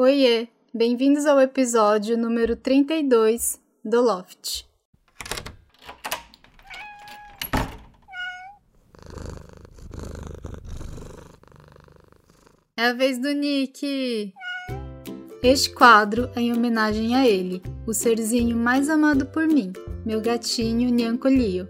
Oiê, bem-vindos ao episódio número 32 do Loft. É a vez do Nick! Este quadro é em homenagem a ele, o serzinho mais amado por mim, meu gatinho Nyancolio.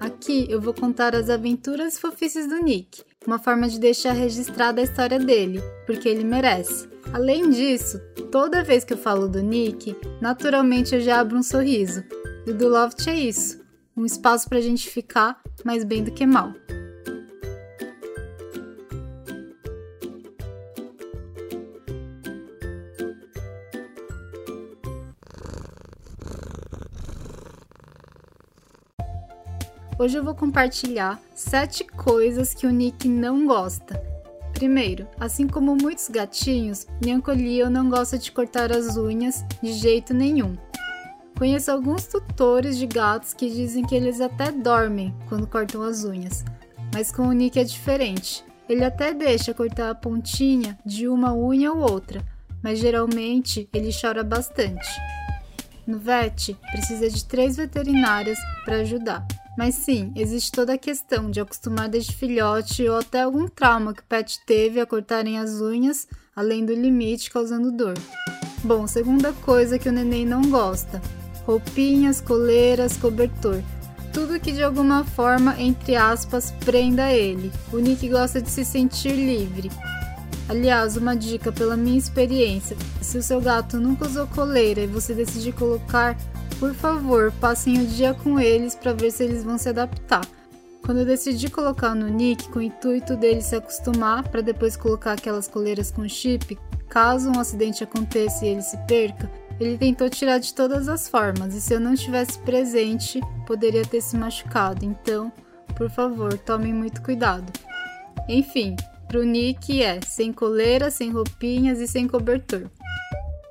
Aqui eu vou contar as aventuras fofices do Nick, uma forma de deixar registrada a história dele, porque ele merece. Além disso, toda vez que eu falo do Nick, naturalmente eu já abro um sorriso. E do Loft é isso, um espaço pra gente ficar mais bem do que mal. Hoje eu vou compartilhar 7 coisas que o Nick não gosta. Primeiro, assim como muitos gatinhos, Nyancolio não gosta de cortar as unhas de jeito nenhum. Conheço alguns tutores de gatos que dizem que eles até dormem quando cortam as unhas, mas com o Nick é diferente. Ele até deixa cortar a pontinha de uma unha ou outra, mas geralmente ele chora bastante. No VET, precisa de três veterinárias para ajudar. Mas sim, existe toda a questão de acostumar desde filhote ou até algum trauma que o pet teve a cortarem as unhas, além do limite causando dor. Bom, segunda coisa que o neném não gosta: roupinhas, coleiras, cobertor. Tudo que de alguma forma, entre aspas, prenda ele. O Nick gosta de se sentir livre. Aliás, uma dica pela minha experiência: se o seu gato nunca usou coleira e você decidir colocar, por favor, passem o dia com eles para ver se eles vão se adaptar. Quando eu decidi colocar no Nick com o intuito dele se acostumar para depois colocar aquelas coleiras com chip, caso um acidente aconteça e ele se perca, ele tentou tirar de todas as formas e se eu não estivesse presente, poderia ter se machucado. Então, por favor, tomem muito cuidado. Enfim, pro Nick é sem coleira, sem roupinhas e sem cobertor.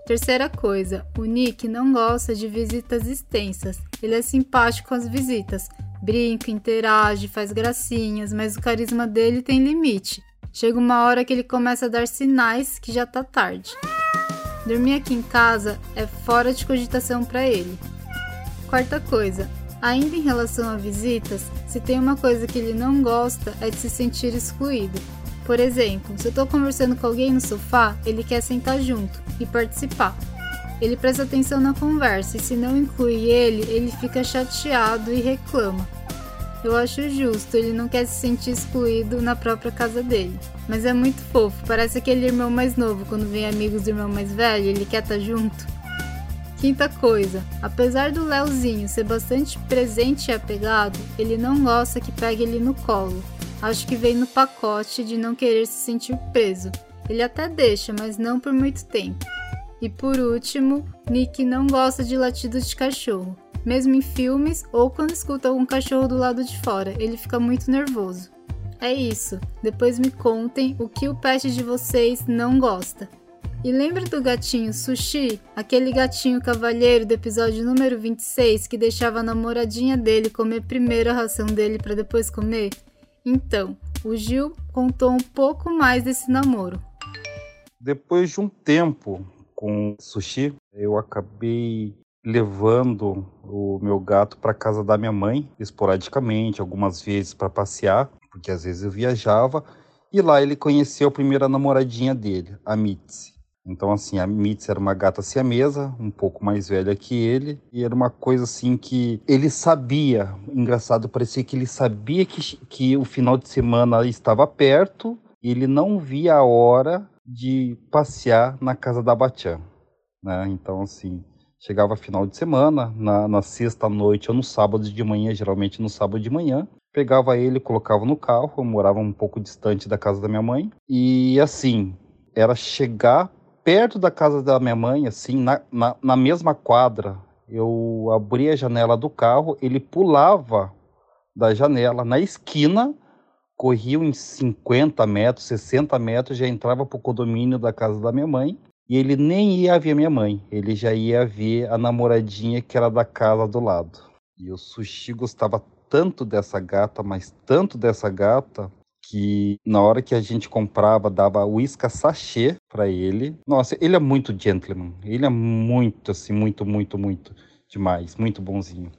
Terceira coisa, o Nick não gosta de visitas extensas. Ele é simpático com as visitas, brinca, interage, faz gracinhas, mas o carisma dele tem limite. Chega uma hora que ele começa a dar sinais que já tá tarde. Dormir aqui em casa é fora de cogitação para ele. Quarta coisa, ainda em relação a visitas, se tem uma coisa que ele não gosta é de se sentir excluído. Por exemplo, se eu estou conversando com alguém no sofá, ele quer sentar junto e participar. Ele presta atenção na conversa e se não inclui ele, ele fica chateado e reclama. Eu acho justo, ele não quer se sentir excluído na própria casa dele. Mas é muito fofo, parece aquele irmão mais novo quando vem amigos do irmão mais velho, ele quer estar tá junto. Quinta coisa, apesar do Leozinho ser bastante presente e apegado, ele não gosta que pegue ele no colo. Acho que vem no pacote de não querer se sentir preso. Ele até deixa, mas não por muito tempo. E por último, Nick não gosta de latidos de cachorro. Mesmo em filmes ou quando escuta algum cachorro do lado de fora, ele fica muito nervoso. É isso. Depois me contem o que o pet de vocês não gosta. E lembra do gatinho Sushi? Aquele gatinho cavalheiro do episódio número 26 que deixava a namoradinha dele comer primeiro a ração dele para depois comer? Então, o Gil contou um pouco mais desse namoro. Depois de um tempo com sushi, eu acabei levando o meu gato para casa da minha mãe, esporadicamente, algumas vezes para passear, porque às vezes eu viajava, e lá ele conheceu a primeira namoradinha dele, a Mitzi. Então, assim, a Mitzi era uma gata siamesa, um pouco mais velha que ele, e era uma coisa assim que ele sabia, engraçado, parecia que ele sabia que, que o final de semana estava perto, e ele não via a hora de passear na casa da Batian, né? Então, assim, chegava final de semana, na, na sexta noite ou no sábado de manhã, geralmente no sábado de manhã, pegava ele, colocava no carro, eu morava um pouco distante da casa da minha mãe, e assim, era chegar perto da casa da minha mãe, assim, na, na, na mesma quadra, eu abria a janela do carro, ele pulava da janela na esquina, corria uns 50 metros, 60 metros, já entrava para o condomínio da casa da minha mãe. E ele nem ia ver minha mãe, ele já ia ver a namoradinha que era da casa do lado. E o Sushi gostava tanto dessa gata, mas tanto dessa gata, que na hora que a gente comprava, dava uísca sachê para ele. Nossa, ele é muito gentleman. Ele é muito, assim, muito, muito, muito demais. Muito bonzinho.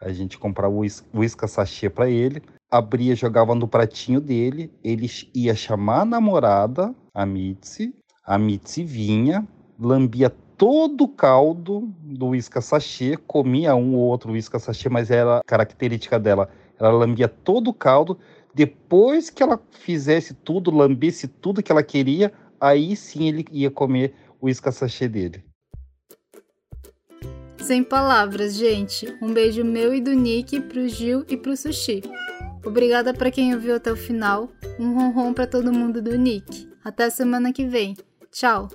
A gente comprava uísca sachê para ele, abria, jogava no pratinho dele, ele ia chamar a namorada, a Mitzi, a Mitzi vinha, lambia todo o caldo do uísca sachê, comia um ou outro uísca sachê, mas era característica dela. Ela lambia todo o caldo. Depois que ela fizesse tudo, lambesse tudo que ela queria, aí sim ele ia comer o uísca sachê dele. Sem palavras, gente. Um beijo meu e do Nick pro Gil e pro Sushi. Obrigada para quem ouviu até o final. Um ronron para todo mundo do Nick. Até semana que vem. Tchau.